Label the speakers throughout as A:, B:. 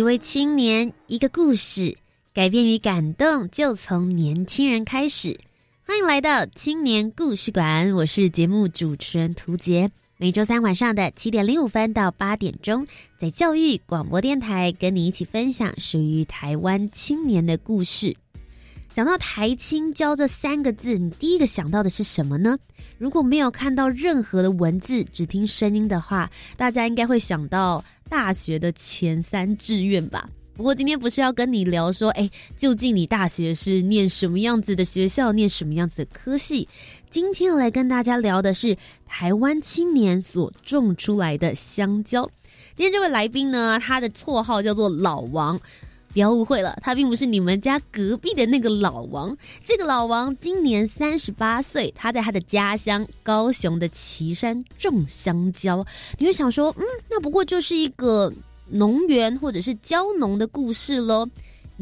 A: 一位青年，一个故事，改变与感动就从年轻人开始。欢迎来到青年故事馆，我是节目主持人涂杰。每周三晚上的七点零五分到八点钟，在教育广播电台跟你一起分享属于台湾青年的故事。讲到台青教这三个字，你第一个想到的是什么呢？如果没有看到任何的文字，只听声音的话，大家应该会想到。大学的前三志愿吧。不过今天不是要跟你聊说，哎，究竟你大学是念什么样子的学校，念什么样子的科系？今天要来跟大家聊的是台湾青年所种出来的香蕉。今天这位来宾呢，他的绰号叫做老王。不要误会了，他并不是你们家隔壁的那个老王。这个老王今年三十八岁，他在他的家乡高雄的旗山种香蕉。你会想说，嗯，那不过就是一个农园或者是蕉农的故事喽。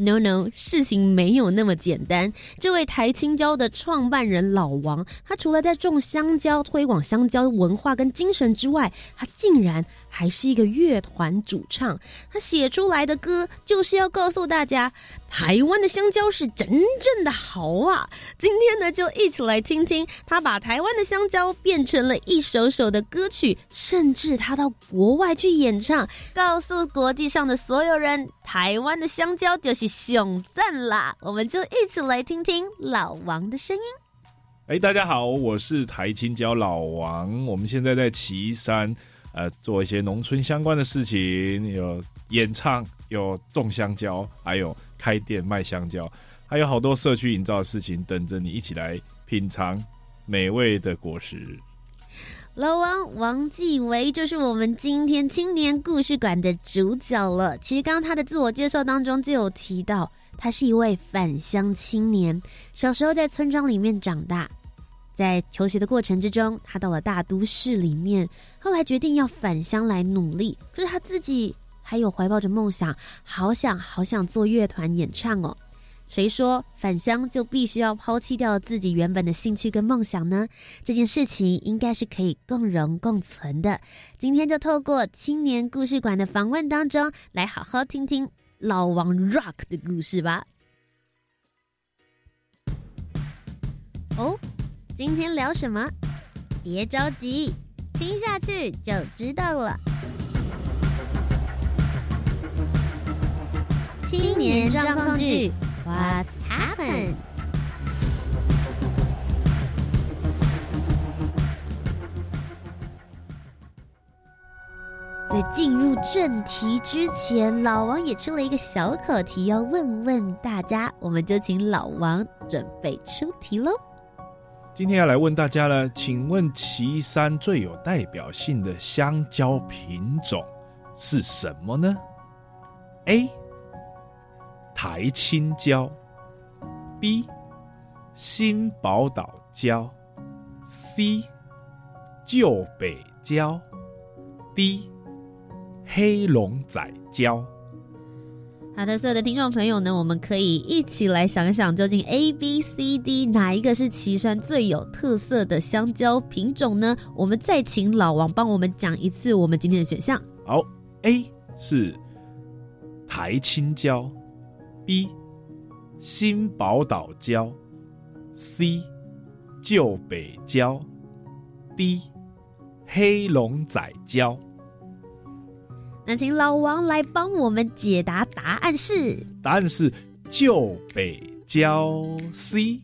A: No No，事情没有那么简单。这位台青椒的创办人老王，他除了在种香蕉、推广香蕉文化跟精神之外，他竟然还是一个乐团主唱。他写出来的歌就是要告诉大家，台湾的香蕉是真正的好啊！今天呢，就一起来听听他把台湾的香蕉变成了一首首的歌曲，甚至他到国外去演唱，告诉国际上的所有人，台湾的香蕉就是。熊赞啦！我们就一起来听听老王的声音。
B: 哎，大家好，我是台青椒老王。我们现在在岐山，呃，做一些农村相关的事情，有演唱，有种香蕉，还有开店卖香蕉，还有好多社区营造的事情等着你一起来品尝美味的果实。
A: 老王王继维就是我们今天青年故事馆的主角了。其实刚刚他的自我介绍当中就有提到，他是一位返乡青年，小时候在村庄里面长大，在求学的过程之中，他到了大都市里面，后来决定要返乡来努力。可是他自己还有怀抱着梦想，好想好想做乐团演唱哦。谁说返乡就必须要抛弃掉自己原本的兴趣跟梦想呢？这件事情应该是可以共荣共存的。今天就透过青年故事馆的访问当中，来好好听听老王 rock 的故事吧。哦，今天聊什么？别着急，听下去就知道了。青年状况剧。What's happen？在进入正题之前，老王也出了一个小考题，要问问大家。我们就请老王准备出题喽。
B: 今天要来问大家了，请问岐山最有代表性的香蕉品种是什么呢？A 台青椒，B 新宝岛椒，C 旧北椒，D 黑龙仔椒。
A: 好的，所有的听众朋友呢，我们可以一起来想一想，究竟 A、B、C、D 哪一个是岐山最有特色的香蕉品种呢？我们再请老王帮我们讲一次我们今天的选项。
B: 好，A 是台青椒。B 新宝岛礁，C 旧北礁，D 黑龙仔礁。
A: 那请老王来帮我们解答，答案是？
B: 答案是旧北郊 C。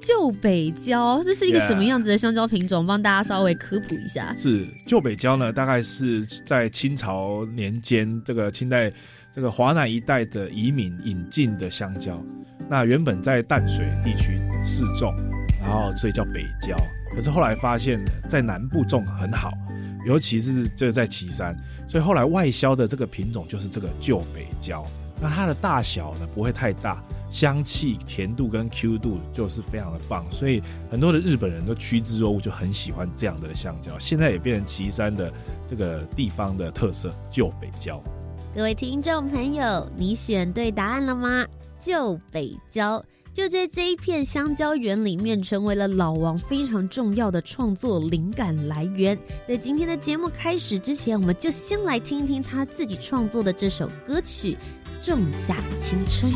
A: 旧北郊，这是一个什么样子的香蕉品种？帮大家稍微科普一下。
B: 是旧北郊呢，大概是在清朝年间，这个清代。这个华南一带的移民引进的香蕉，那原本在淡水地区试种，然后所以叫北郊。可是后来发现，在南部种很好，尤其是这在岐山，所以后来外销的这个品种就是这个旧北郊。那它的大小呢不会太大，香气、甜度跟 Q 度就是非常的棒，所以很多的日本人都趋之若鹜，就很喜欢这样的香蕉。现在也变成岐山的这个地方的特色——旧北郊。
C: 各位听众朋友，你选对答案了吗？旧北郊就在这一片香蕉园里面，成为了老王非常重要的创作灵感来源。在今天的节目开始之前，我们就先来听一听他自己创作的这首歌曲《仲夏青春》。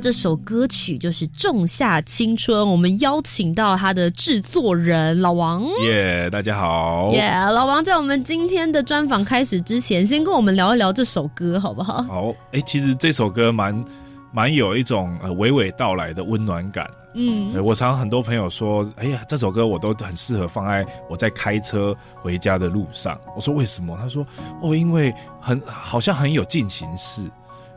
C: 这首歌曲就是《仲夏青春》，我们邀请到他的制作人老王。
B: 耶，大家好。
C: 耶，老王，在我们今天的专访开始之前，先跟我们聊一聊这首歌，好不好？
B: 好。哎，其实这首歌蛮蛮有一种呃娓娓道来的温暖感。嗯，我常很多朋友说，哎呀，这首歌我都很适合放在我在开车回家的路上。我说为什么？他说哦，因为很好像很有进行式。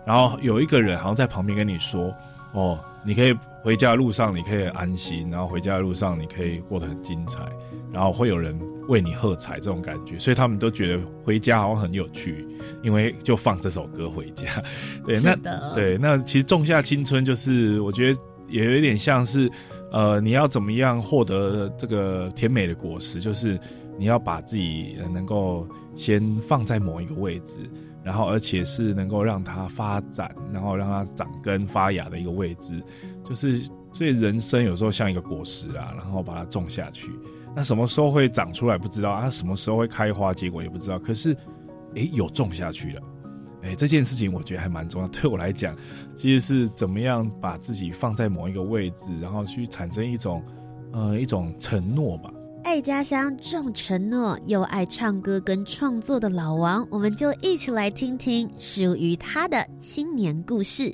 B: 然后有一个人好像在旁边跟你说：“哦，你可以回家的路上你可以安心，然后回家的路上你可以过得很精彩，然后会有人为你喝彩，这种感觉，所以他们都觉得回家好像很有趣，因为就放这首歌回家。对，那对那其实《仲夏青春》就是我觉得也有一点像是呃，你要怎么样获得这个甜美的果实？就是你要把自己能够先放在某一个位置，然后而且是能够让它发展，然后让它长根发芽的一个位置。就是所以人生有时候像一个果实啊，然后把它种下去，那什么时候会长出来不知道啊，什么时候会开花结果也不知道。可是，诶，有种下去了。哎，这件事情我觉得还蛮重要。对我来讲，其实是怎么样把自己放在某一个位置，然后去产生一种，呃，一种承诺吧。
A: 爱家乡重承诺，又爱唱歌跟创作的老王，我们就一起来听听属于他的青年故事。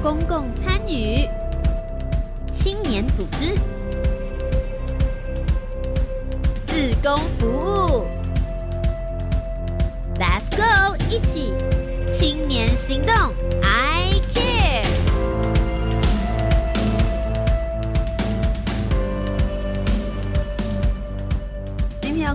A: 公共参与，青年组织，志工服务一起青年行动。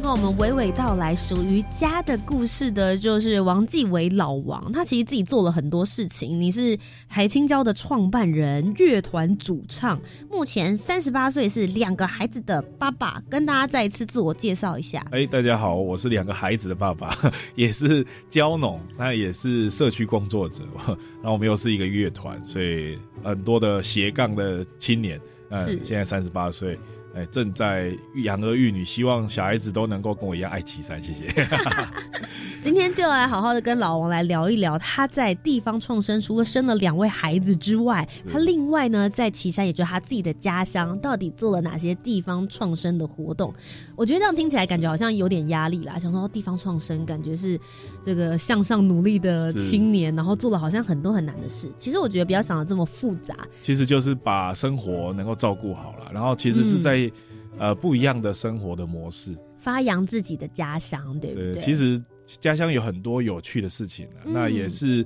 A: 跟我们娓娓道来属于家的故事的，就是王继伟老王。他其实自己做了很多事情。你是台青交的创办人、乐团主唱，目前三十八岁，是两个孩子的爸爸。跟大家再一次自我介绍一下。
B: 哎，大家好，我是两个孩子的爸爸，也是蕉农，那也是社区工作者。然后我们又是一个乐团，所以很多的斜杠的青年。
A: 是，
B: 现在三十八岁。哎，正在养儿育女，希望小孩子都能够跟我一样爱岐山，谢谢。
A: 今天就来好好的跟老王来聊一聊，他在地方创生，除了生了两位孩子之外，他另外呢在岐山，也就是他自己的家乡，到底做了哪些地方创生的活动？我觉得这样听起来感觉好像有点压力啦。想说地方创生，感觉是这个向上努力的青年，然后做了好像很多很难的事。其实我觉得不要想的这么复杂，
B: 其实就是把生活能够照顾好了，然后其实是在。呃，不一样的生活的模式，
A: 发扬自己的家乡，对不对？
B: 其实家乡有很多有趣的事情那也是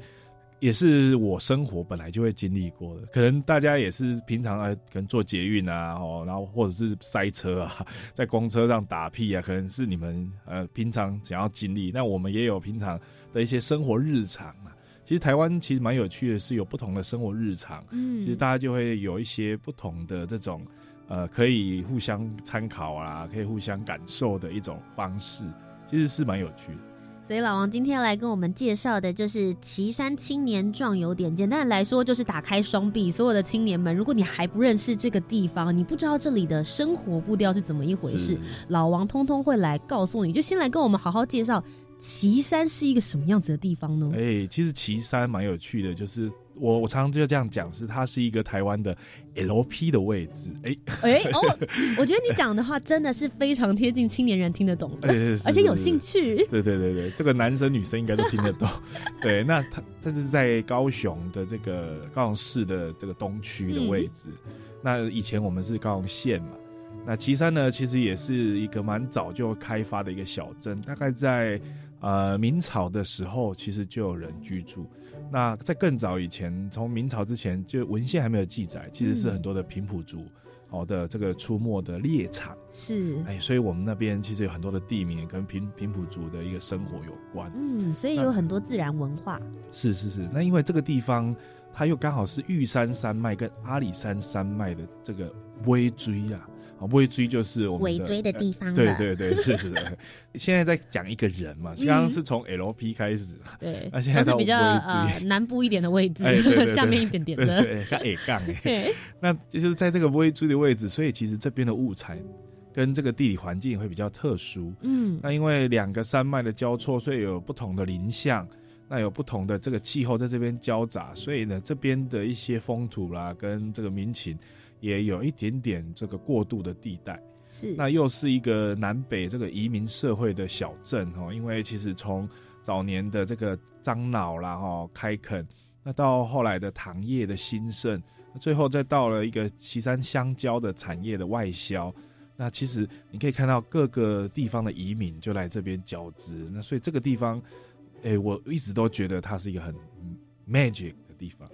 B: 也是我生活本来就会经历过的。可能大家也是平常啊，可能坐捷运啊，哦，然后或者是塞车啊，在公车上打屁啊，可能是你们呃平常想要经历。那我们也有平常的一些生活日常啊。其实台湾其实蛮有趣的，是有不同的生活日常。嗯，其实大家就会有一些不同的这种。呃，可以互相参考啊，可以互相感受的一种方式，其实是蛮有趣的。
A: 所以老王今天要来跟我们介绍的，就是岐山青年壮游点。简单的来说，就是打开双臂，所有的青年们，如果你还不认识这个地方，你不知道这里的生活步调是怎么一回事，老王通通会来告诉你。就先来跟我们好好介绍岐山是一个什么样子的地方呢？
B: 哎，其实岐山蛮有趣的，就是。我我常常就这样讲，是它是一个台湾的 LP 的位置。哎
A: 哎 哦，我觉得你讲的话真的是非常贴近青年人听得懂，而且有兴趣。
B: 对对对对，这个男生女生应该都听得懂。对，那它它是在高雄的这个高雄市的这个东区的位置。那以前我们是高雄县嘛，那岐山呢，其实也是一个蛮早就开发的一个小镇，大概在呃明朝的时候，其实就有人居住。那在更早以前，从明朝之前，就文献还没有记载，其实是很多的平埔族，好的这个出没的猎场
A: 是，
B: 哎，所以我们那边其实有很多的地名跟平平埔族的一个生活有关，
A: 嗯，所以有很多自然文化。
B: 是是是，那因为这个地方，它又刚好是玉山山脉跟阿里山山脉的这个微追呀。啊，尾追就是我们
A: 尾追的地方。
B: 对对对，是是的。现在在讲一个人嘛，刚刚是从 LP 开始，
A: 对，
B: 那现在
A: 是比较呃南部一点的位置，下面一点点的，
B: 对，它 A 杠哎，那就是在这个尾追的位置，所以其实这边的物产跟这个地理环境会比较特殊。嗯，那因为两个山脉的交错，所以有不同的林相，那有不同的这个气候在这边交杂，所以呢，这边的一些风土啦，跟这个民情。也有一点点这个过渡的地带，
A: 是。
B: 那又是一个南北这个移民社会的小镇哦，因为其实从早年的这个樟脑啦哈开垦，那到后来的糖业的兴盛，最后再到了一个岐山香蕉的产业的外销，那其实你可以看到各个地方的移民就来这边交织，那所以这个地方，哎，我一直都觉得它是一个很 magic 的地方。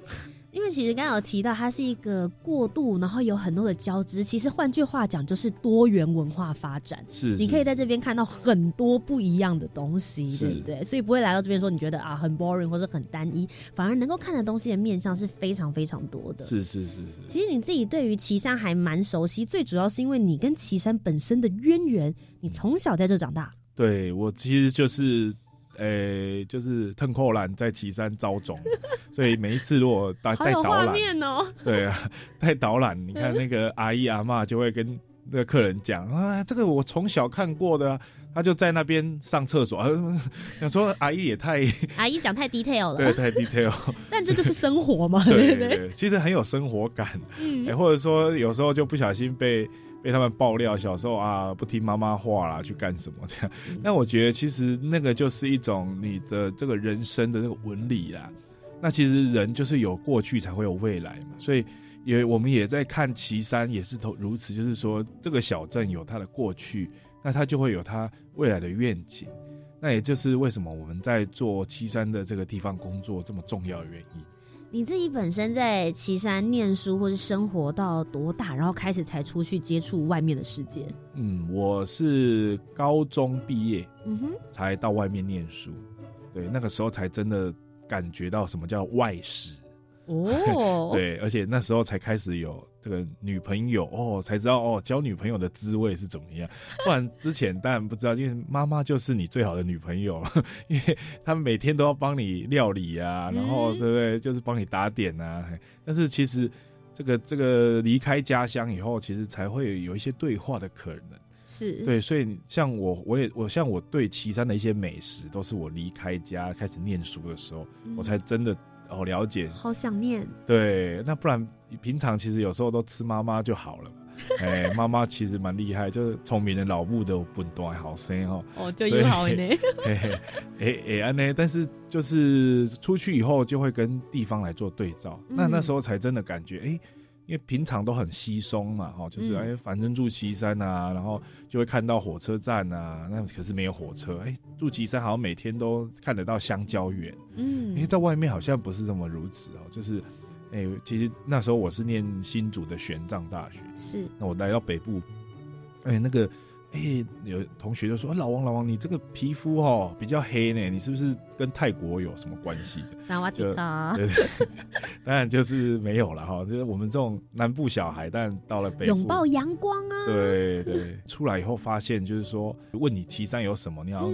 A: 因为其实刚刚有提到，它是一个过渡，然后有很多的交织。其实换句话讲，就是多元文化发展。
B: 是，
A: 你可以在这边看到很多不一样的东西，对不对？所以不会来到这边说你觉得啊很 boring 或者很单一，反而能够看的东西的面向是非常非常多的。
B: 是是是是。
A: 其实你自己对于岐山还蛮熟悉，最主要是因为你跟岐山本身的渊源，你从小在这长大。
B: 对我其实就是。诶，就是腾扣兰在岐山招种，所以每一次如果带 带导览，对啊，带导览，你看那个阿姨阿妈就会跟那个客人讲啊，这个我从小看过的，啊他就在那边上厕所，想说阿姨也太
A: 阿姨讲太 detail 了，
B: 对，太 detail，
A: 但这就是生活嘛，
B: 对
A: 对
B: 对，其实很有生活感，哎，或者说有时候就不小心被。被他们爆料，小时候啊不听妈妈话啦，去干什么这样？那我觉得其实那个就是一种你的这个人生的那个纹理啦。那其实人就是有过去才会有未来嘛，所以也我们也在看岐山也是同如此，就是说这个小镇有它的过去，那它就会有它未来的愿景。那也就是为什么我们在做岐山的这个地方工作这么重要的原因。
A: 你自己本身在岐山念书或是生活到多大，然后开始才出去接触外面的世界？
B: 嗯，我是高中毕业，嗯哼，才到外面念书。对，那个时候才真的感觉到什么叫外事。哦，对，而且那时候才开始有这个女朋友哦，才知道哦，交女朋友的滋味是怎么样。不然之前当然不知道，因为妈妈就是你最好的女朋友了，因为他们每天都要帮你料理啊，然后对不对？就是帮你打点啊。但是其实这个这个离开家乡以后，其实才会有一些对话的可能。
A: 是
B: 对，所以像我，我也我像我对岐山的一些美食，都是我离开家开始念书的时候，我才真的。哦，了解，
A: 好想念。
B: 对，那不然平常其实有时候都吃妈妈就好了。哎，妈妈其实蛮厉害，就是聪明的老母的本端好生
A: 哦。哦，就友好呢。
B: 哎哎安呢？但是就是出去以后就会跟地方来做对照，那那时候才真的感觉哎。因为平常都很稀松嘛，哈，就是哎，反正住岐山啊，然后就会看到火车站啊，那可是没有火车，哎，住岐山好像每天都看得到香蕉园，嗯，因为在外面好像不是这么如此哦，就是，哎，其实那时候我是念新竹的玄奘大学，
A: 是，
B: 那我来到北部，哎，那个。哎，有同学就说：“老王，老王，你这个皮肤哦比较黑呢，你是不是跟泰国有什么关系？”
A: 萨瓦迪卡，
B: 对对，当然就是没有了哈。就是我们这种南部小孩，但到了北部，
A: 拥抱阳光啊！
B: 对对，出来以后发现，就是说问你岐山有什么，你要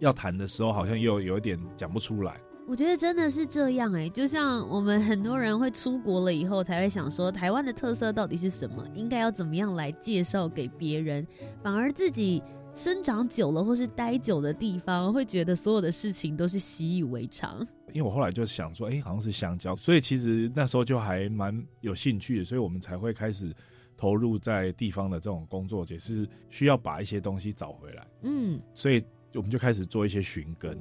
B: 要谈的时候，好像又有一点讲不出来。
A: 我觉得真的是这样哎，就像我们很多人会出国了以后，才会想说台湾的特色到底是什么，应该要怎么样来介绍给别人，反而自己生长久了或是待久的地方，会觉得所有的事情都是习以为常。
B: 因为我后来就想说，哎，好像是香蕉，所以其实那时候就还蛮有兴趣的，所以我们才会开始投入在地方的这种工作，也是需要把一些东西找回来。嗯，所以我们就开始做一些寻根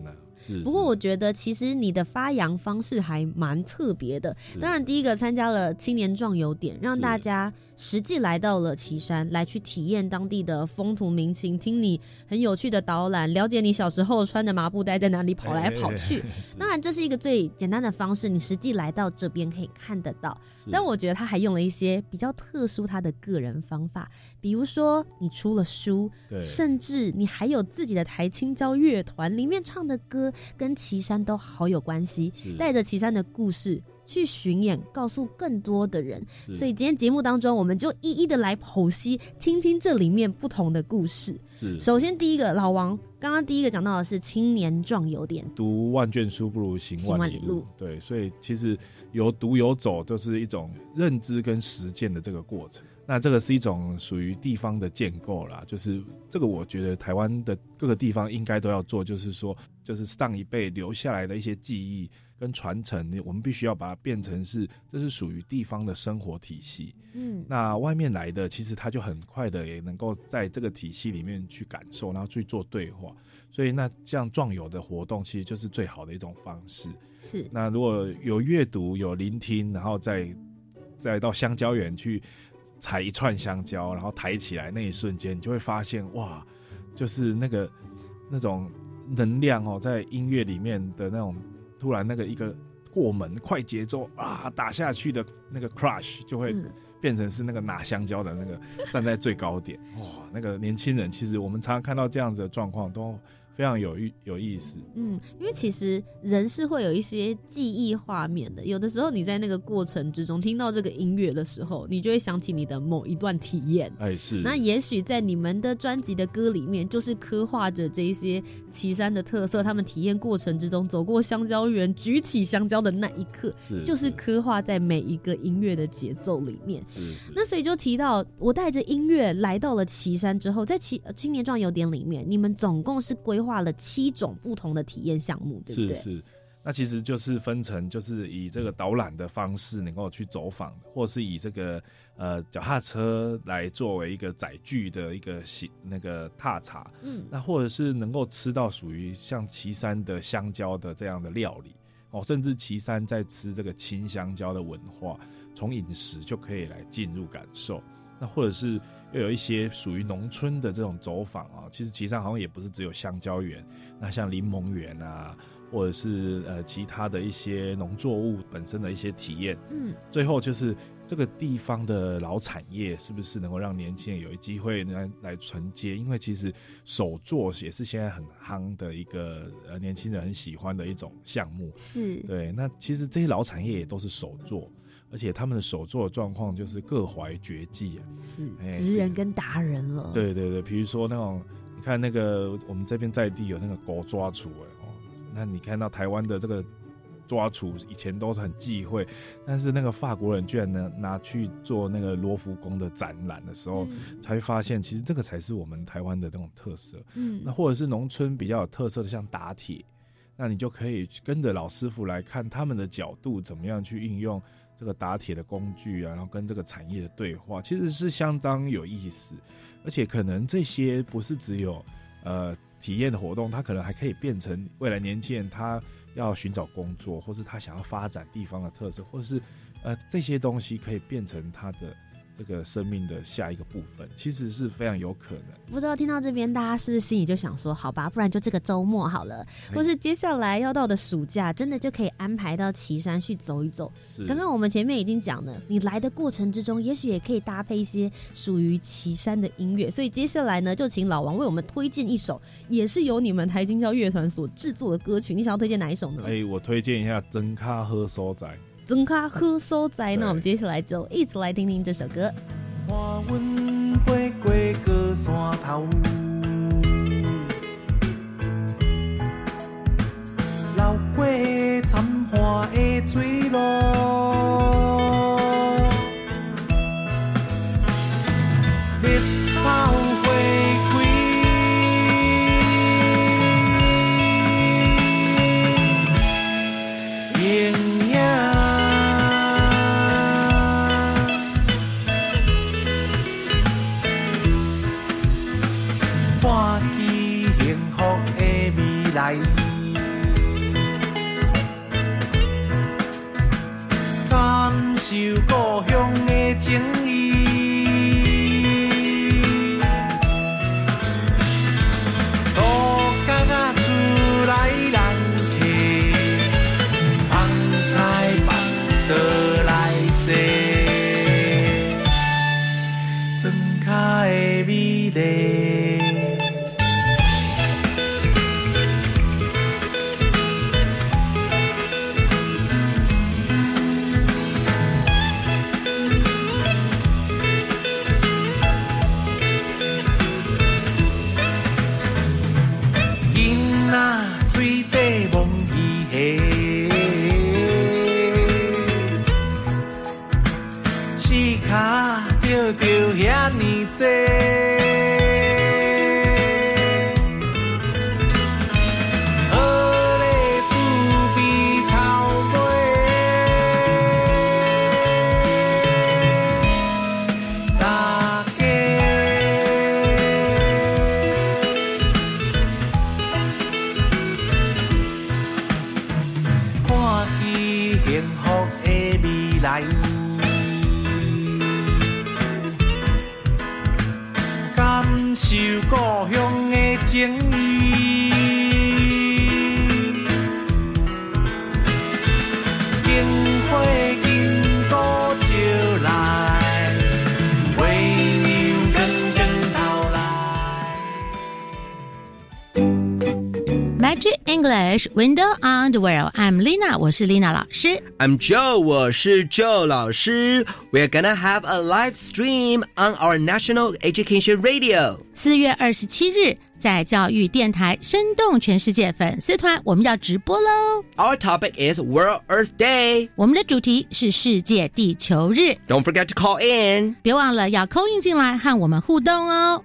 B: 呢。
A: 不过我觉得其实你的发扬方式还蛮特别的。当然，第一个参加了青年壮游点，让大家实际来到了岐山，来去体验当地的风土民情，听你很有趣的导览，了解你小时候穿着麻布袋在哪里跑来跑去。当然，这是一个最简单的方式，你实际来到这边可以看得到。但我觉得他还用了一些比较特殊他的个人方法，比如说你出了书，甚至你还有自己的台青交乐团，里面唱的歌。跟岐山都好有关系，带着岐山的故事去巡演，告诉更多的人。所以今天节目当中，我们就一一的来剖析，听听这里面不同的故事。
B: 是，
A: 首先第一个，老王刚刚第一个讲到的是青年壮游点，
B: 读万卷书不如行万里路。对，所以其实有读有走，就是一种认知跟实践的这个过程。那这个是一种属于地方的建构啦，就是这个我觉得台湾的各个地方应该都要做，就是说，就是上一辈留下来的一些记忆跟传承，我们必须要把它变成是，这是属于地方的生活体系。嗯，那外面来的其实他就很快的也能够在这个体系里面去感受，然后去做对话。所以那这样壮游的活动其实就是最好的一种方式。
A: 是，
B: 那如果有阅读有聆听，然后再再到香蕉园去。采一串香蕉，然后抬起来那一瞬间，你就会发现哇，就是那个那种能量哦，在音乐里面的那种突然那个一个过门快节奏啊打下去的那个 crush 就会
A: 嗯。
B: 变成是那个拿香蕉的那个站在最高点，哇，那个年轻人其实我们常常看到这样子的状况都非常有意有意思。
A: 嗯，因为其实人是会有一些记忆画面的，有的时候你在那个过程之中听到这个音乐的时候，你就会想起你的某一段体验。
B: 哎，是
A: 那也许在你们的专辑的歌里面，就是刻画着这一些岐山的特色。他们体验过程之中，走过香蕉园，举起香蕉的那一刻，
B: 是
A: 就是刻画在每一个音乐的节奏里面。
B: 是是
A: 那所以就提到，我带着音乐来到了岐山之后，在岐呃青年壮游点里面，你们总共是规划了七种不同的体验项目，对不对？
B: 是是，那其实就是分成，就是以这个导览的方式能够去走访，或是以这个呃脚踏车来作为一个载具的一个行那个踏查，
A: 嗯
B: 那或者是能够吃到属于像岐山的香蕉的这样的料理哦，甚至岐山在吃这个青香蕉的文化，从饮食就可以来进入感受。那或者是又有一些属于农村的这种走访啊，其实岐山好像也不是只有香蕉园，那像柠檬园啊，或者是呃其他的一些农作物本身的一些体验，
A: 嗯
B: 最后就是这个地方的老产业是不是能够让年轻人有机会来来承接？因为其实手作也是现在很夯的一个呃年轻人很喜欢的一种项目。
A: 是，
B: 对，那其实这些老产业也都是手作，而且他们的手作的状况就是各怀绝技啊。
A: 是
B: 哎
A: 职人跟达人了。，
B: 对对对，比如说那种，你看那个我们这边在地有那个狗抓厨哎哦，那你看到台湾的这个抓厨以前都是很忌讳，但是那个法国人居然能拿去做那个罗浮宫的展览的时候，
A: 嗯
B: 才会发现其实这个才是我们台湾的那种特色。
A: 嗯
B: 那或者是农村比较有特色的，像打铁，那你就可以跟着老师傅来看他们的角度怎么样去运用这个打铁的工具啊，然后跟这个产业的对话，其实是相当有意思。而且可能这些不是只有呃体验的活动，它可能还可以变成未来年轻人他要寻找工作，或是他想要发展地方的特色，或是呃这些东西可以变成他的这个生命的下一个部分，其实是非常有可能。
A: 不知道听到这边，大家是不是心里就想说，好吧，不然就这个周末好了，或是接下来要到的暑假，真的就可以安排到岐山去走一走。刚刚我们前面已经讲了，你来的过程之中，也许也可以搭配一些属于岐山的音乐。所以接下来呢，就请老王为我们推荐一首，也是由你们台金交乐团所制作的歌曲。你想要推荐哪一首呢？
B: 哎、我推荐一下真咖喝收仔。
A: 增卡喝所在。那我们接下来就一起来听听这首歌。
C: 看阮飞过高山头，流过惨花的水路，
D: English Window on the World. I'm Lina，我是 Lina 老师。
E: I'm Joe，我是 Joe 老师。We're gonna have a live stream on our national education radio.
D: 四月二十七日，在教育电台生动全世界粉丝团，我们要直播喽。
E: Our topic is World Earth Day.
D: 我们的主题是世界地球日，
E: Don't forget to call in.
D: 别忘了要扣印进来和我们互动哦。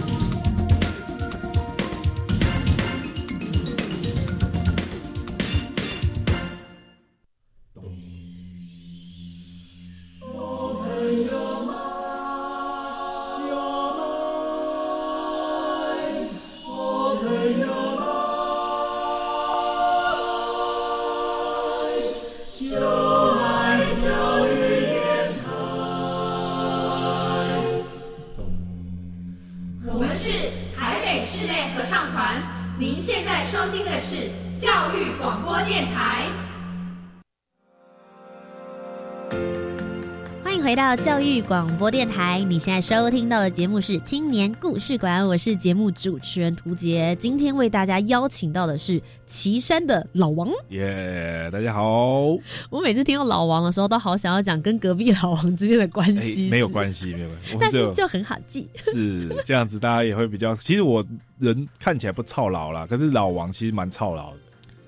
F: 广播电台，
A: 你现在收听到的节目是青年故事馆，我是节目主持人涂杰。今天为大家邀请到的是岐山的老王。
B: 耶大家好。
A: 我每次听到老王的时候，都好想要讲跟隔壁老王之间的关
B: 哎
A: 系、
B: 没有关系，没有关系。
A: 但是就很好记。
B: 是这样子，大家也会比较。其实我人看起来不操劳啦，可是老王其实蛮操劳的。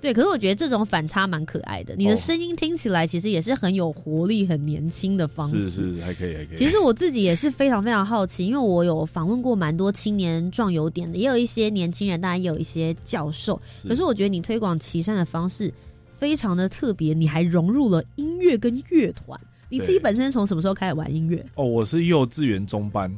A: 对，可是我觉得这种反差蛮可爱的。你的
B: 哦
A: 声音听起来其实也是很有活力、很年轻的方式。
B: 是是，还可以，还可以。
A: 其实我自己也是非常非常好奇，因为我有访问过蛮多青年壮游点的，也有一些年轻人，当然也有一些教授。
B: 是
A: 可是我觉得你推广岐山的方式非常的特别，你还融入了音乐跟乐团。你自己本身是从什么时候开始玩音乐？
B: 哦，我是幼稚园中班，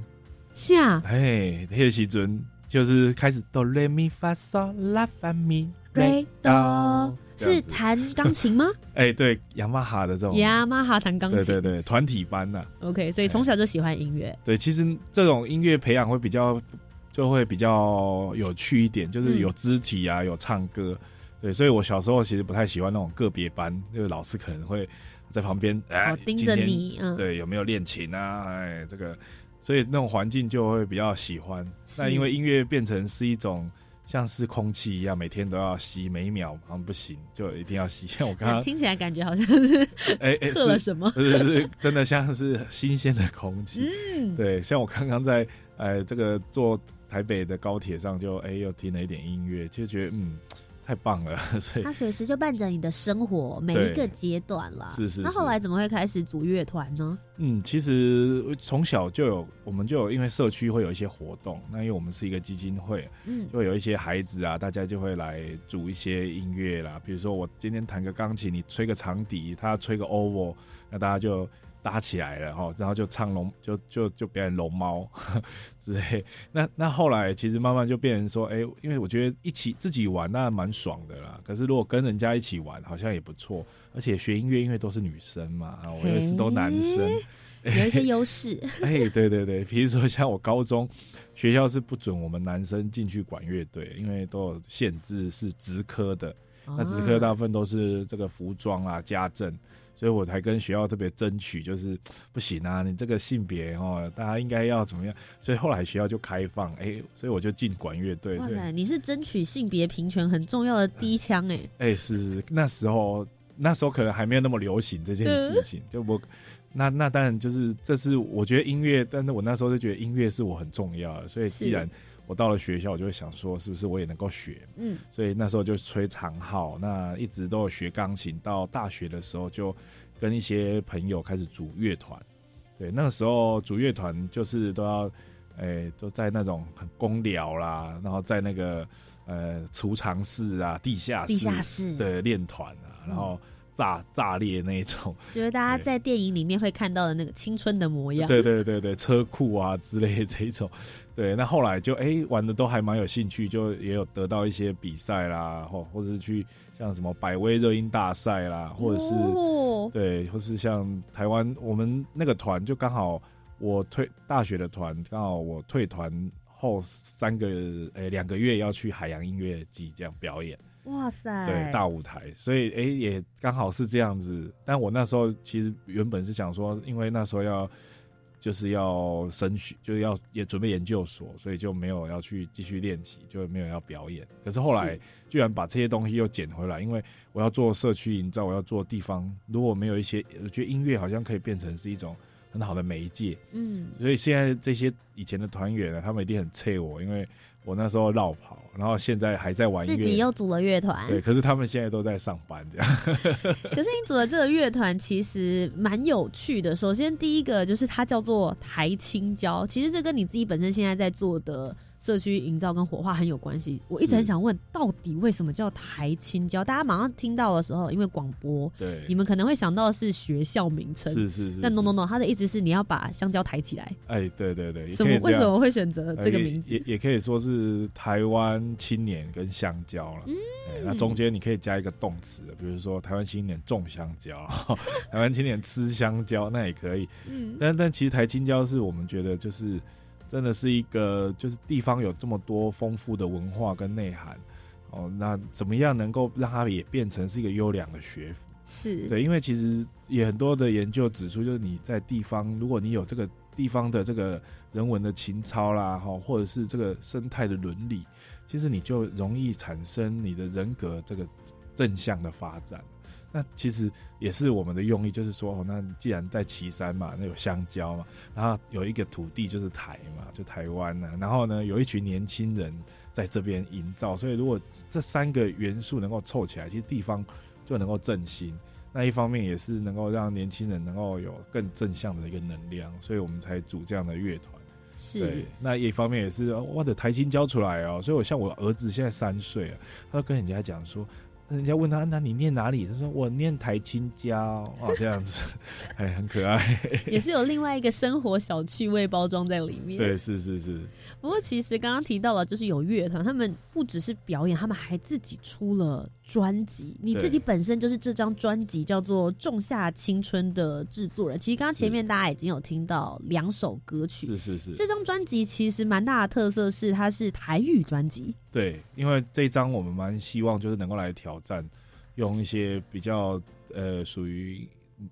A: 下
B: 嘿，那个时阵就是开始哆来咪发嗦拉发咪
A: 瑞哆是弹钢琴吗？
B: 哎，对，雅马哈的这种，
A: 雅马哈弹钢琴。
B: 对对对，团体班呐、
A: OK，所以从小就喜欢音乐。
B: 对，其实这种音乐培养会比较，就会比较有趣一点，就是有肢体啊，有唱歌。对，所以我小时候其实不太喜欢那种个别班，就是老师可能会在旁边哎、
A: 哦，盯着你，嗯，
B: 对，有没有练琴啊？哎，这个，所以那种环境就会比较喜欢。那因为音乐变成是一种像是空气一样，每天都要吸，每一秒好像不行，就一定要吸。像我刚刚，
A: 听起来感觉好像是
B: 哎 哎，
A: 刻了什么。
B: 是是不是，真的像是新鲜的空气。
A: 嗯，
B: 对，像我刚刚在呃这个坐台北的高铁上就，哎又听了一点音乐，就觉得嗯太棒了，所以
A: 他随时就伴着你的生活每一个阶段啦。
B: 是是是
A: 那后来怎么会开始组乐团呢？
B: 嗯，其实从小就有，我们就有，因为社区会有一些活动，那因为我们是一个基金会，
A: 嗯
B: 就会有一些孩子啊，大家就会来组一些音乐啦，比如说我今天弹个钢琴，你吹个长笛，他吹个 oval，那大家就搭起来了哈，然后就唱龙，就就就表演龙猫 之类。那那后来其实慢慢就变成说，哎、因为我觉得一起自己玩那蛮爽的啦，可是如果跟人家一起玩，好像也不错。而且学音乐，因为都是女生嘛，啊，我又是都男生，
A: 有一些优势。
B: 哎，对对对，比如说像我高中学校是不准我们男生进去管乐队，因为都有限制是职科的，那职科大部分都是这个服装啊、家政，所以我才跟学校特别争取，就是不行啊，你这个性别哦，大家应该要怎么样？所以后来学校就开放，哎，所以我就进管乐队。对，
A: 哇塞，你是争取性别平权很重要的第一枪哎。
B: 哎，是是那时候那时候可能还没有那么流行这件事情，就我。那那当然就是，这是我觉得音乐，但是我那时候就觉得音乐是我很重要的，所以既然我到了学校，我就会想说，是不是我也能够学？
A: 嗯，
B: 所以那时候就吹长号，那一直都有学钢琴。到大学的时候就跟一些朋友开始组乐团。对，那个时候组乐团就是都要，诶、都在那种很公寮啦，然后在那个呃储藏室啊、地下室、
A: 地下室
B: 对练团啊，然后炸炸裂那一种，
A: 就是大家在电影里面会看到的那个青春的模样。
B: 对对对对，车库啊之类的这一种。对，那后来就哎、玩的都还蛮有兴趣，就也有得到一些比赛啦，或或者是去像什么百威热音大赛啦，或者是、
A: 哦
B: 对，或是像台湾我们那个团就刚好我退大学的团，刚好我退团后三个诶两、个月要去海洋音乐季这样表演。
A: 哇塞，
B: 对大舞台，所以诶、也刚好是这样子。但我那时候其实原本是想说，因为那时候要就是要升学，就是要也准备研究所，所以就没有要去继续练习，就没有要表演。可是后来居然把这些东西又捡回来，因为我要做社区营造，我要做地方，如果没有一些，我觉得音乐好像可以变成是一种很好的媒介。
A: 嗯，
B: 所以现在这些以前的团员呢，他们一定很催我，因为我那时候绕跑，然后现在还在玩
A: 自己又组了乐团。
B: 对，可是他们现在都在上班，这样。
A: 可是你组的这个乐团其实蛮有趣的。首先第一个就是它叫做台青椒，其实这跟你自己本身现在在做的社区营造跟火化很有关系。我一直很想问，到底为什么叫台青椒？大家马上听到的时候，因为广播，
B: 对，
A: 你们可能会想到的是学校名称。
B: 是是是。
A: 但 no no no，他的意思是你要把香蕉抬起来。
B: 哎，对对对，
A: 什么为什么会选择
B: 呃
A: 这个名字？
B: 也也也可以说是台湾青年跟香蕉了。那中间你可以加一个动词，比如说台湾青年种香蕉，台湾青年吃香蕉，那也可以。
A: 嗯，
B: 但但其实台青椒是我们觉得就是真的是一个就是地方有这么多丰富的文化跟内涵哦，那怎么样能够让它也变成是一个优良的学府？
A: 是，
B: 对，因为其实也很多的研究指出，就是你在地方，如果你有这个地方的这个人文的情操啦，哈，或者是这个生态的伦理，其实你就容易产生你的人格这个正向的发展。那其实也是我们的用意，就是说，哦，那既然在岐山嘛，那有香蕉嘛，然后有一个土地就是台嘛，就台湾呐、然后呢，有一群年轻人在这边营造，所以如果这三个元素能够凑起来，其实地方就能够振兴。那一方面也是能够让年轻人能够有更正向的一个能量，所以我们才组这样的乐团。
A: 是
B: 对，那一方面也是哦我的台青教出来哦，所以我像我儿子现在三岁了，他就跟人家讲说，人家问他，那你念哪里？他说我念台青椒哦，这样子，哎，很可爱。
A: 也是有另外一个生活小趣味包装在里面。
B: 对，是是是，
A: 不过其实刚刚提到了，就是有乐团，他们不只是表演，他们还自己出了专辑。你自己本身就是这张专辑叫做《仲夏青春》的制作人。其实刚刚前面大家已经有听到两首歌曲。
B: 是是是，
A: 这张专辑其实蛮大的特色是，它是台语专辑。
B: 对，因为这张我们蛮希望就是能够来挑战，用一些比较呃属于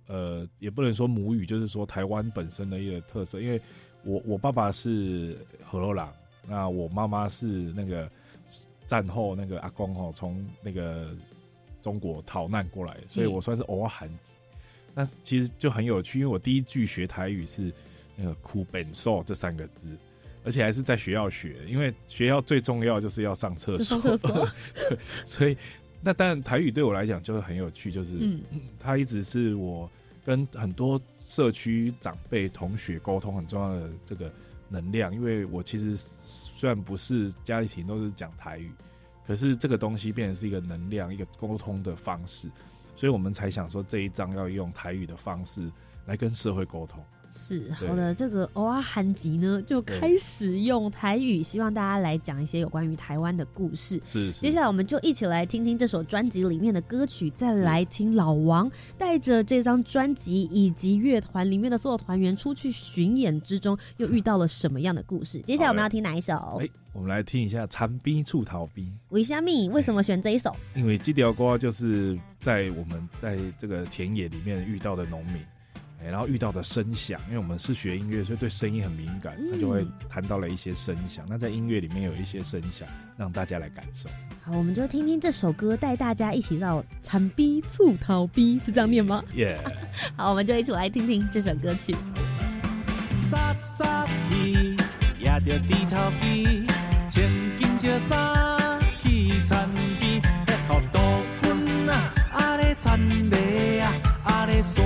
B: 呃也不能说母语，就是说台湾本身的一个特色。因为我我爸爸是河洛郎，那我妈妈是那个战后那个阿公哦，从那个中国逃难过来，所以我算是偶尔韩籍。那其实就很有趣，因为我第一句学台语是那个“哭本寿”这三个字。而且还是在学校学，因为学校最重要就是要上厕所。
A: 上厕所，
B: 所以那当然台语对我来讲就是很有趣，就是
A: 嗯
B: 它一直是我跟很多社区长辈、同学沟通很重要的这个能量。因为我其实虽然不是家里庭都是讲台语，可是这个东西变成是一个能量、一个沟通的方式，所以我们才想说这一章要用台语的方式来跟社会沟通。
A: 是好的，这个欧阿韩吉呢就开始用台语，希望大家来讲一些有关于台湾的故事。
B: 是，是
A: 接下来我们就一起来听听这首专辑里面的歌曲，再来听老王带着这张专辑以及乐团里面的所有团员出去巡演之中，又遇到了什么样的故事？接下来我们要听哪一首
B: 哎？，我们来听一下《残兵处逃兵》。
A: 维虾米为什么选这一首？
B: 因为这条歌就是在我们在这个田野里面遇到的农民，哎，然后遇到的声响，因为我们是学音乐，所以对声音很敏感，
A: 嗯
B: 那就会谈到了一些声响。那在音乐里面有一些声响，让大家来感受。
A: 好，我们就听听这首歌，带大家一起到残逼醋逃逼，是这样念吗？
B: 耶、
A: 好，我们就一起来听听这首歌曲。
C: 早早起，也着低头皮，穿紧着衫去田边，迄互杜鹃啊，啊咧田犁啊，啊咧山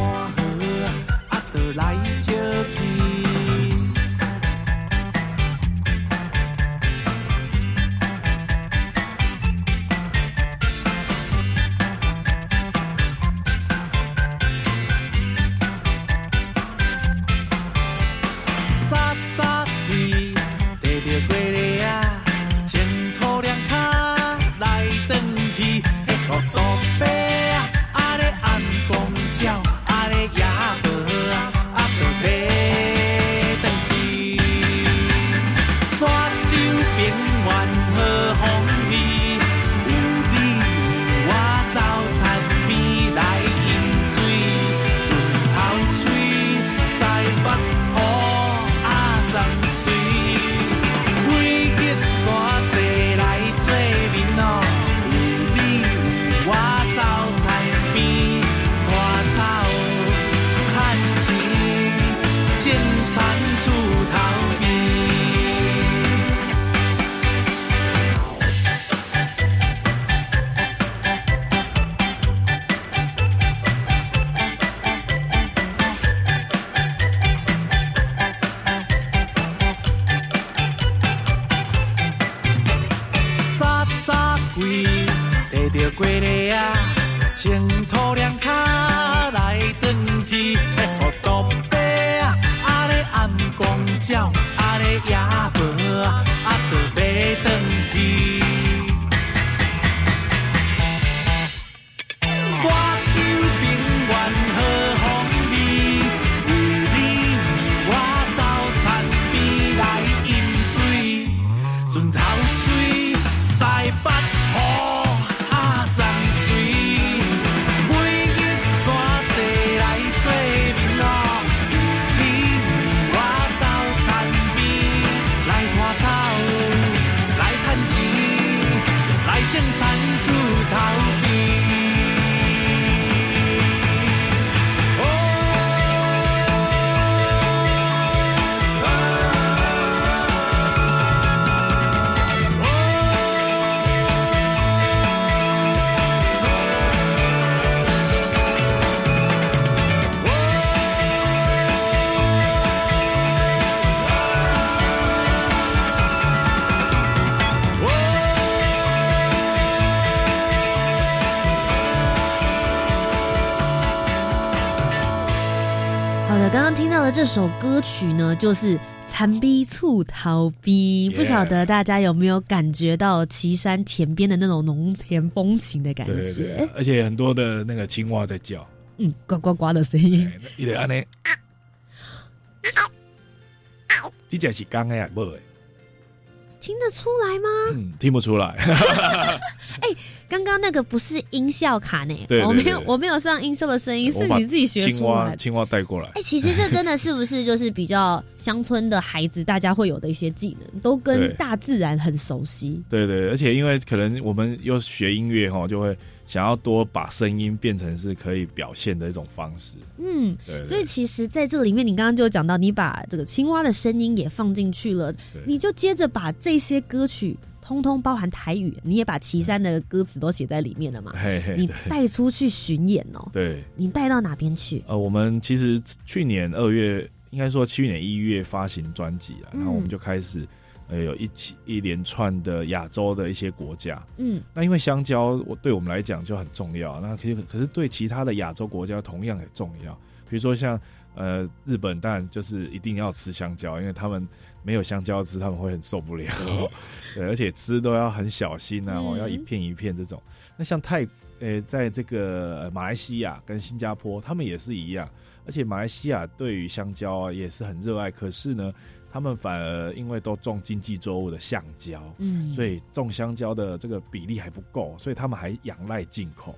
A: 这首歌曲呢，就是《残逼醋逃逼》，不晓得大家有没有感觉到岐山田边的那种农田风情的感
B: 对对
A: 觉
B: 对？，而且很多的那个青蛙在叫，
A: 嗯，呱呱呱的声音。
B: 一直安尼，这只是刚的呀，不的，
A: 听得出来吗？
B: 嗯，听不出来，
A: 刚刚那个不是音效卡呢，
B: 对对
A: 我没有我没有上音效的声音，是你自己学
B: 青
A: 出来的。
B: 蛙青蛙带过来
A: 哎、，其实这真的是不是就是比较乡村的孩子，大家会有的一些技能，都跟大自然很熟悉。
B: 对对，而且因为可能我们又学音乐哈，就会想要多把声音变成是可以表现的一种方式，
A: 嗯，
B: 对，对
A: 所以其实在这里面，你刚刚就讲到，你把这个青蛙的声音也放进去了，你就接着把这些歌曲通通包含台语，你也把岐山的歌词都写在里面了嘛？
B: 嘿嘿，
A: 你带出去巡演哦，
B: 对，
A: 你带到哪边去？
B: 呃，我们其实去年二月，应该说去年一月发行专辑啊，
A: 嗯
B: 然后我们就开始呃有一起一连串的亚洲的一些国家。
A: 嗯
B: 那因为香蕉，我对我们来讲就很重要。那其实可是对其他的亚洲国家同样也重要。比如说像呃日本，当然就是一定要吃香蕉，因为他们没有香蕉吃，他们会很受不了。对，而且吃都要很小心啊，哦，
A: 嗯
B: 要一片一片这种。那像泰呃，在这个呃马来西亚跟新加坡，他们也是一样。而且马来西亚对于香蕉啊也是很热爱，可是呢，他们反而因为都种经济作物的橡胶，
A: 嗯，
B: 所以种香蕉的这个比例还不够，所以他们还仰赖进口。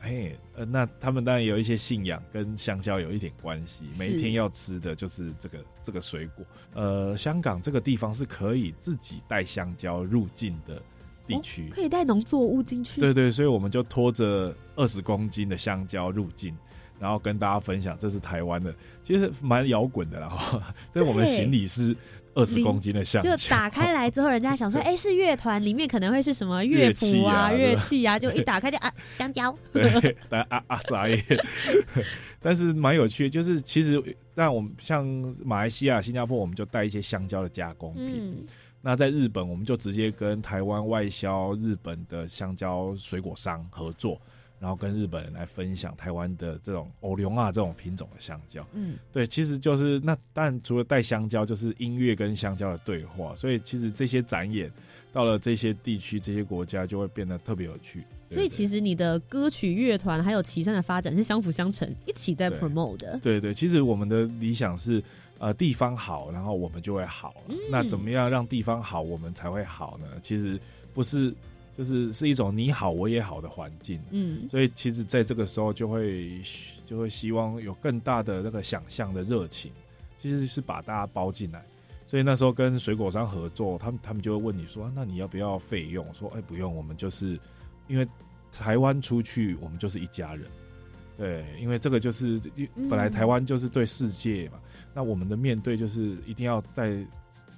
B: 嘿，呃，那他们当然有一些信仰跟香蕉有一点关系，每一天要吃的就是这个这个水果。呃，香港这个地方是可以自己带香蕉入境的地区，
A: 可以带农作物进去。
B: 对对，所以我们就拖着二十公斤的香蕉入境，然后跟大家分享这是台湾的，其实蛮摇滚的啦。哈，这我们行李是二十公斤的橡胶，
A: 就打开来之后，人家想说，哎、是乐团，里面可能会是什么乐谱啊、
B: 乐器啊
A: 就一打开就啊，香蕉。
B: 对，啊啊傻眼，但是蛮有趣的，就是其实那我们像马来西亚、新加坡，我们就带一些香蕉的加工品。
A: 嗯，
B: 那在日本，我们就直接跟台湾外销日本的香蕉水果商合作，然后跟日本人来分享台湾的这种欧龙啊这种品种的香蕉。
A: 嗯，
B: 对，其实就是那当然除了带香蕉，就是音乐跟香蕉的对话，所以其实这些展演到了这些地区、这些国家，就会变得特别有趣。
A: 所以其
B: 实
A: 实你的歌曲乐团还有岐山的发展是相辅相成，一起在 promote 的。
B: 对对，其实我们的理想是。呃，地方好，然后我们就会好。那怎么样让地方好，我们才会好呢？其实不是，就是是一种你好我也好的环境。
A: 嗯，
B: 所以其实在这个时候就会就会希望有更大的那个想象的热情，其实是把大家包进来。所以那时候跟水果商合作，他们他们就会问你说，那你要不要费用？说哎不用，我们就是因为台湾出去，我们就是一家人。对，因为这个就是
A: 嗯
B: 本来台湾就是对世界嘛，那我们的面对就是一定要在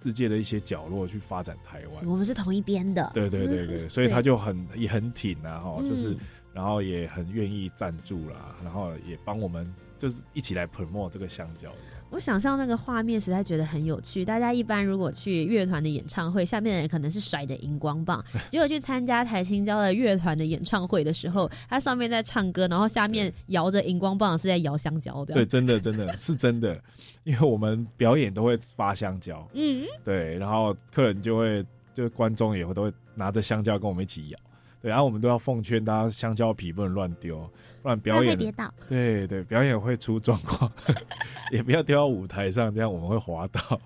B: 世界的一些角落去发展台湾。
A: 我们是同一边的。
B: 对对对对，所以他就很也很挺啊，哈，就是
A: 嗯
B: 然后也很愿意赞助啦，然后也帮我们就是一起来 promote 这个香蕉。
A: 我想象那个画面实在觉得很有趣。大家一般如果去乐团的演唱会，下面的人可能是甩着荧光棒，结果去参加台青交的乐团的演唱会的时候，他上面在唱歌，然后下面摇着荧光棒是在摇香蕉的。
B: 对，，真的真的是真的，因为我们表演都会发香蕉，
A: 嗯，
B: 对，然后客人就会就观众也会都会拿着香蕉跟我们一起摇。对，然后我们都要奉劝大家，香蕉皮不能乱丢，不然表演
A: 会跌倒。
B: 对对，表演会出状况，也不要丢到舞台上，这样我们会滑倒。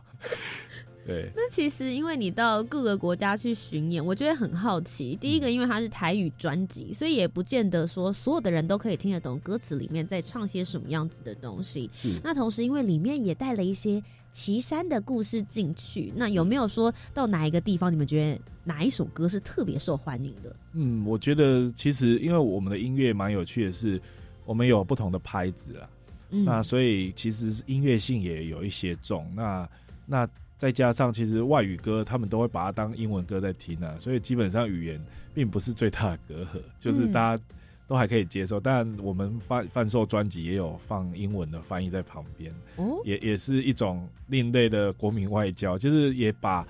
B: 对，
A: 那其实因为你到各个国家去巡演，我觉得很好奇。第一个，因为它是台语专辑，所以也不见得说所有的人都可以听得懂歌词里面在唱些什么样子的东西。
B: 是
A: 那同时，因为里面也带了一些岐山的故事进去，那有没有说到哪一个地方，你们觉得哪一首歌是特别受欢迎的？
B: 嗯，我觉得其实因为我们的音乐蛮有趣的是，我们有不同的拍子啊，
A: 嗯，
B: 那所以其实音乐性也有一些重。那那再加上其实外语歌他们都会把它当英文歌在听啊，所以基本上语言并不是最大的隔阂，就是
A: 嗯
B: 大家都还可以接受。当然，我们贩贩售专辑也有放英文的翻译在旁边。
A: 哦，
B: 也也是一种另类的国民外交，就是也把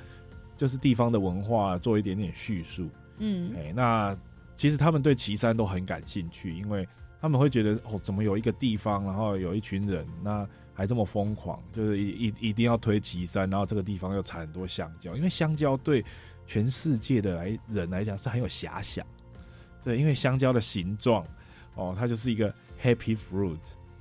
B: 就是地方的文化做一点点叙述。
A: 嗯
B: 哎、那其实他们对岐山都很感兴趣，因为他们会觉得哦，怎么有一个地方，然后有一群人，那还这么疯狂，就是一一一定要推岐山，然后这个地方又产很多香蕉，因为香蕉对全世界的来人来讲是很有遐想。对，因为香蕉的形状，哦，它就是一个 happy fruit，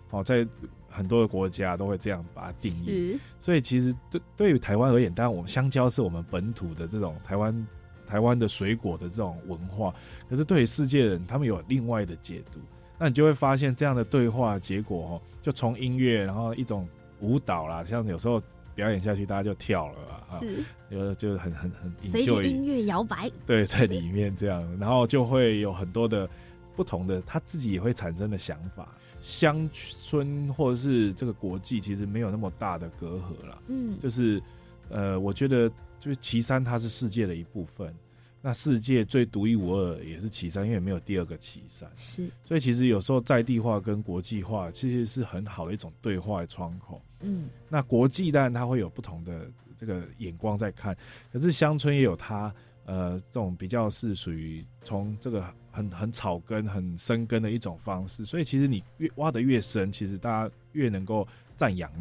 B: 哦，在很多的国家都会这样把它定义。所以其实对对于台湾而言，当然我们香蕉是我们本土的这种台湾台湾的水果的这种文化，可是对于世界人，他们有另外的解读。那你就会发现这样的对话结果哦，就从音乐，然后一种舞蹈啦，像有时候表演下去，大家就跳了啊，啊
A: 是
B: 有就很很很
A: 随着音乐摇摆。
B: 对，在里面这样，然后就会有很多的不同的他自己也会产生的想法。乡村或者是这个国际，其实没有那么大的隔阂啦。
A: 嗯，
B: 就是呃，我觉得就是岐山它是世界的一部分，那世界最独一无二也是岐山，因为没有第二个岐山，
A: 是，
B: 所以其实有时候在地化跟国际化其实是很好的一种对话的窗口。
A: 嗯
B: 那国际当然它会有不同的这个眼光在看，可是乡村也有它呃这种比较是属于从这个很很草根、很深根的一种方式，所以其实你越挖得越深，其实大家越能够赞扬、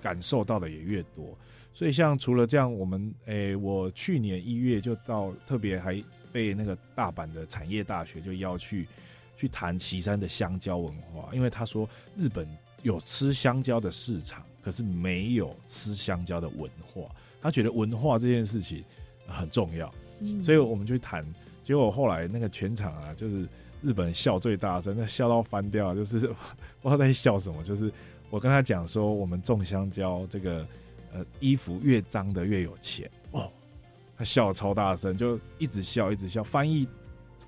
B: 感受到的也越多。所以像除了这样，我们诶、我去年一月就到特别还被那个大阪的产业大学就邀去去谈岐山的香蕉文化，因为他说日本有吃香蕉的市场，可是没有吃香蕉的文化。他觉得文化这件事情呃很重要，
A: 嗯，
B: 所以我们就去谈。结果后来那个全场啊，就是日本笑最大声，那笑到翻掉，就是 不知道在笑什么。就是我跟他讲说，我们种香蕉，这个呃衣服越脏的越有钱哦。他笑超大声，就一直笑一直笑。翻译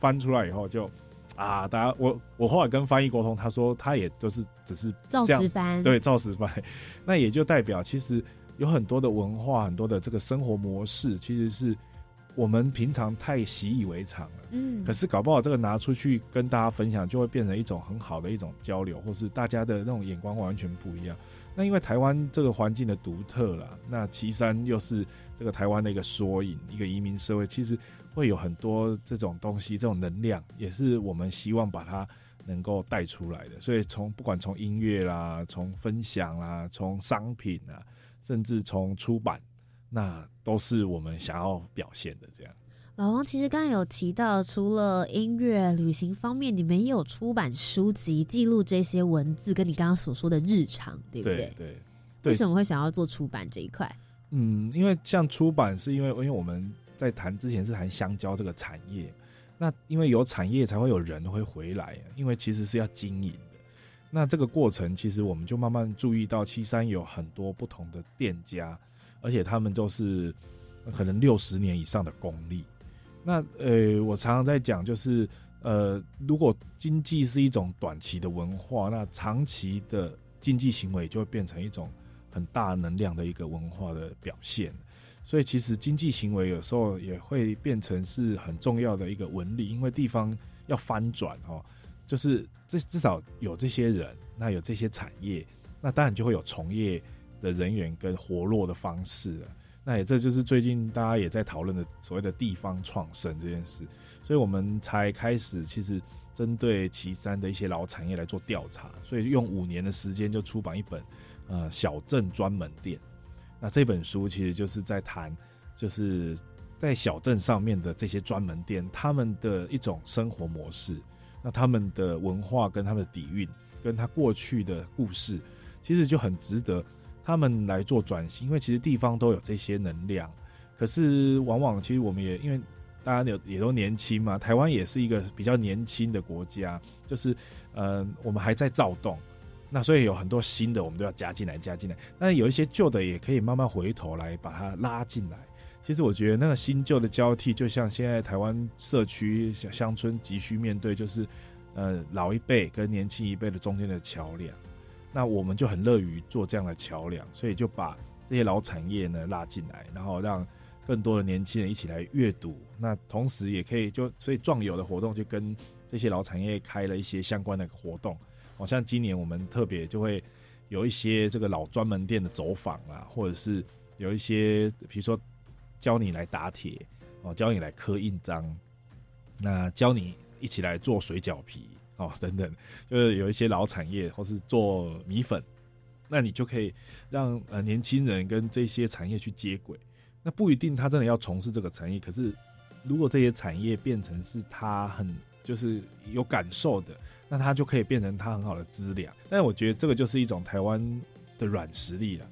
B: 翻出来以后就啊，大家我我后来跟翻译沟通，他说他也就是只是
A: 照实翻，
B: 对，照实翻，那也就代表其实有很多的文化，很多的这个生活模式，其实是我们平常太习以为常了。
A: 嗯，
B: 可是搞不好这个拿出去跟大家分享，就会变成一种很好的一种交流，或是大家的那种眼光完全不一样。那因为台湾这个环境的独特啦，那岐山又是这个台湾的一个缩影，一个移民社会，其实会有很多这种东西，这种能量，也是我们希望把它能够带出来的。所以从不管从音乐啦，从分享啦，从商品啊，甚至从出版，那都是我们想要表现的这样。
A: 老王其实刚才有提到，除了音乐、旅行方面，你们也有出版书籍记录这些文字，跟你刚刚所说的日常，对不对？
B: 对对
A: 为什么会想要做出版这一块？
B: 嗯，因为像出版是因为因为我们在谈之前是谈香蕉这个产业，那因为有产业才会有人会回来，因为其实是要经营的。那这个过程其实我们就慢慢注意到，七三有很多不同的店家，而且他们都是可能六十年以上的功力。那呃，我常常在讲，就是呃，如果经济是一种短期的文化，那长期的经济行为就会变成一种很大能量的一个文化的表现。所以其实经济行为有时候也会变成是很重要的一个纹理，因为地方要翻转哦，就是至至少有这些人，那有这些产业，那当然就会有从业的人员跟活络的方式了。那也这就是最近大家也在讨论的所谓的地方创生这件事，所以我们才开始其实针对岐山的一些老产业来做调查，所以用五年的时间就出版一本呃小镇专门店。那这本书其实就是在谈，就是在小镇上面的这些专门店，他们的一种生活模式，那他们的文化跟他们的底蕴，跟他过去的故事，其实就很值得他们来做转型，因为其实地方都有这些能量，可是往往其实我们也因为大家有也都年轻嘛，台湾也是一个比较年轻的国家，就是呃我们还在躁动。那所以有很多新的，我们都要加进来，加进来。但有一些旧的，也可以慢慢回头来把它拉进来。其实我觉得那个新旧的交替，就像现在台湾社区小乡村急需面对，就是呃老一辈跟年轻一辈的中间的桥梁。那我们就很乐于做这样的桥梁，所以就把这些老产业呢拉进来，然后让更多的年轻人一起来阅读。那同时也可以就所以壮友的活动就跟这些老产业开了一些相关的活动。好像今年我们特别就会有一些这个老专门店的走访啊，或者是有一些比如说教你来打铁哦，教你来刻印章，那教你一起来做水饺皮哦 等等，就是有一些老产业或是做米粉，那你就可以让呃年轻人跟这些产业去接轨。那不一定他真的要从事这个产业，可是如果这些产业变成是他很就是有感受的。那他就可以变成他很好的资粮，但我觉得这个就是一种台湾的软实力了，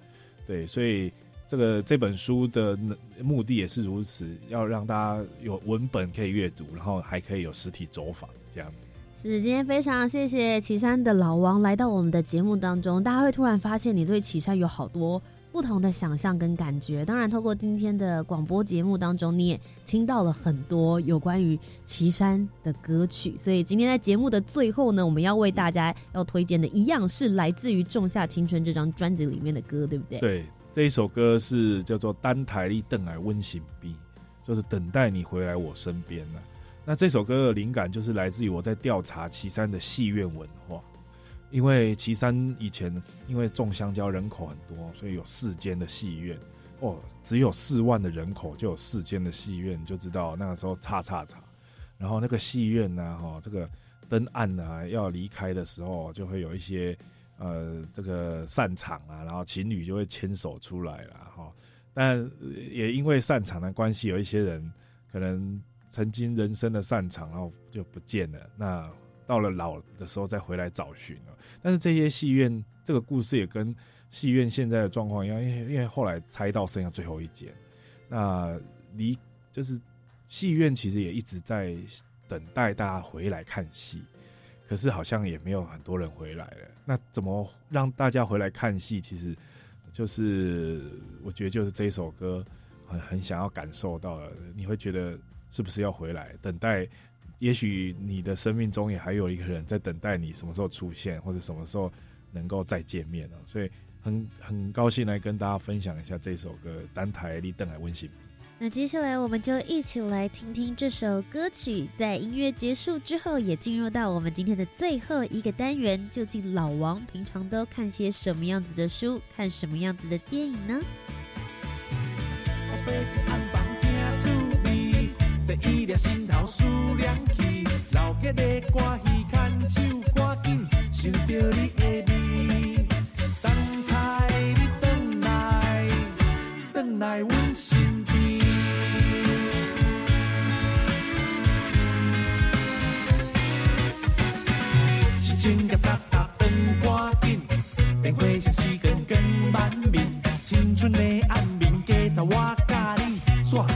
B: 对，所以这个这本书的目的也是如此，要让大家有文本可以阅读，然后还可以有实体走访这样子。
A: 是，今天非常谢谢岐山的老王来到我们的节目当中，大家会突然发现你对岐山有好多。不同的想象跟感觉，当然，透过今天的广播节目当中，你也听到了很多有关于岐山的歌曲。所以今天在节目的最后呢，我们要为大家要推荐的一样是来自于《仲夏青春》这张专辑里面的歌，对不对？
B: 对，这一首歌是叫做《单台立邓来温馨逼》，就是等待你回来我身边呢。那这首歌的灵感就是来自于我在调查岐山的戏院文化。因为岐山以前因为种香蕉人口很多，所以有四间的戏院哦，只有四万的人口就有四间的戏院，就知道那个时候差差差。然后那个戏院呢，哈，这个灯暗呢要离开的时候，就会有一些呃这个散场啊，然后情侣就会牵手出来了哈。但也因为散场的关系，有一些人可能曾经人生的散场，然后就不见了。那到了老的时候再回来找寻了，但是这些戏院这个故事也跟戏院现在的状况一样，因为因为后来拆到剩下最后一间，那离就是戏院其实也一直在等待大家回来看戏，可是好像也没有很多人回来了。那怎么让大家回来看戏？其实就是我觉得就是这首歌很很想要感受到了，你会觉得是不是要回来等待？也许你的生命中也还有一个人在等待你什么时候出现，或者什么时候能够再见面啊。所以很很高兴来跟大家分享一下这首歌《单台立邓来温馨》。
A: 那接下来我们就一起来听听这首歌曲。在音乐结束之后，也进入到我们今天的最后一个单元。究竟老王平常都看些什么样子的书，看什么样子的电影呢？
C: 第一粒心头思念去，老吉的歌戏牵手赶紧想着你的味，等待你回来，回来阮身边。时针甲哒哒转赶紧，电话响时光光万面，青春的暗眠街头我甲你煞。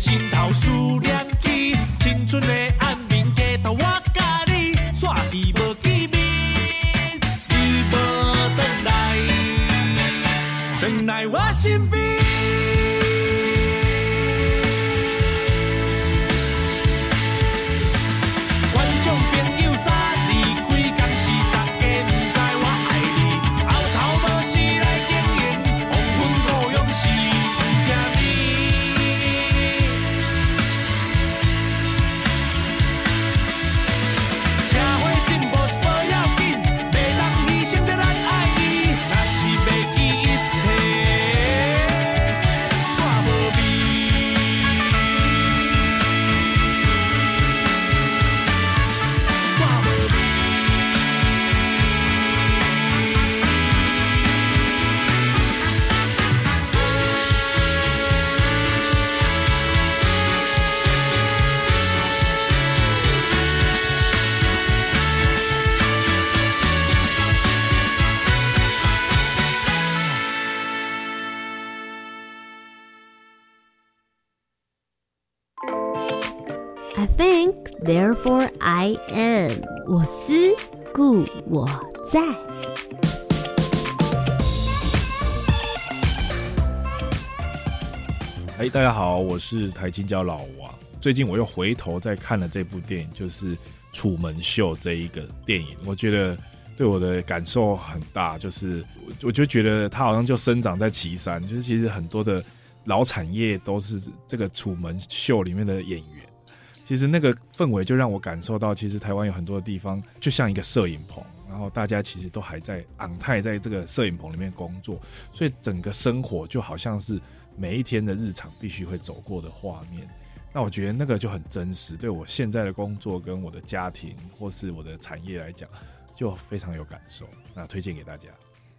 A: 这意
B: 料大家好，我是台青椒老王。最近我又回头再看了这部电影，就是《楚门秀》这一个电影，我觉得对我的感受很大。就是我我就觉得他好像就生长在岐山，就是其实很多的老产业都是这个《楚门秀》里面的演员。其实那个氛围就让我感受到，其实台湾有很多的地方就像一个摄影棚，然后大家其实都还在昂泰在这个摄影棚里面工作，所以整个生活就好像是每一天的日常必须会走过的画面。那我觉得那个就很真实，对我现在的工作跟我的家庭或是我的产业来讲，就非常有感受。那推荐给大家。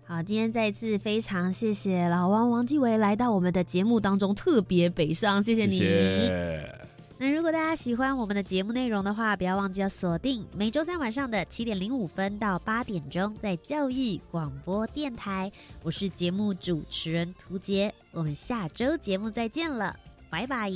A: 好，今天再一次非常谢谢老王王继伟来到我们的节目当中，特别北上，谢谢你。
B: 谢谢。
A: 那如果大家喜欢我们的节目内容的话，不要忘记要锁定每周三晚上的七点零五分到八点钟，在教育广播电台。我是节目主持人涂杰，我们下周节目再见了，拜拜。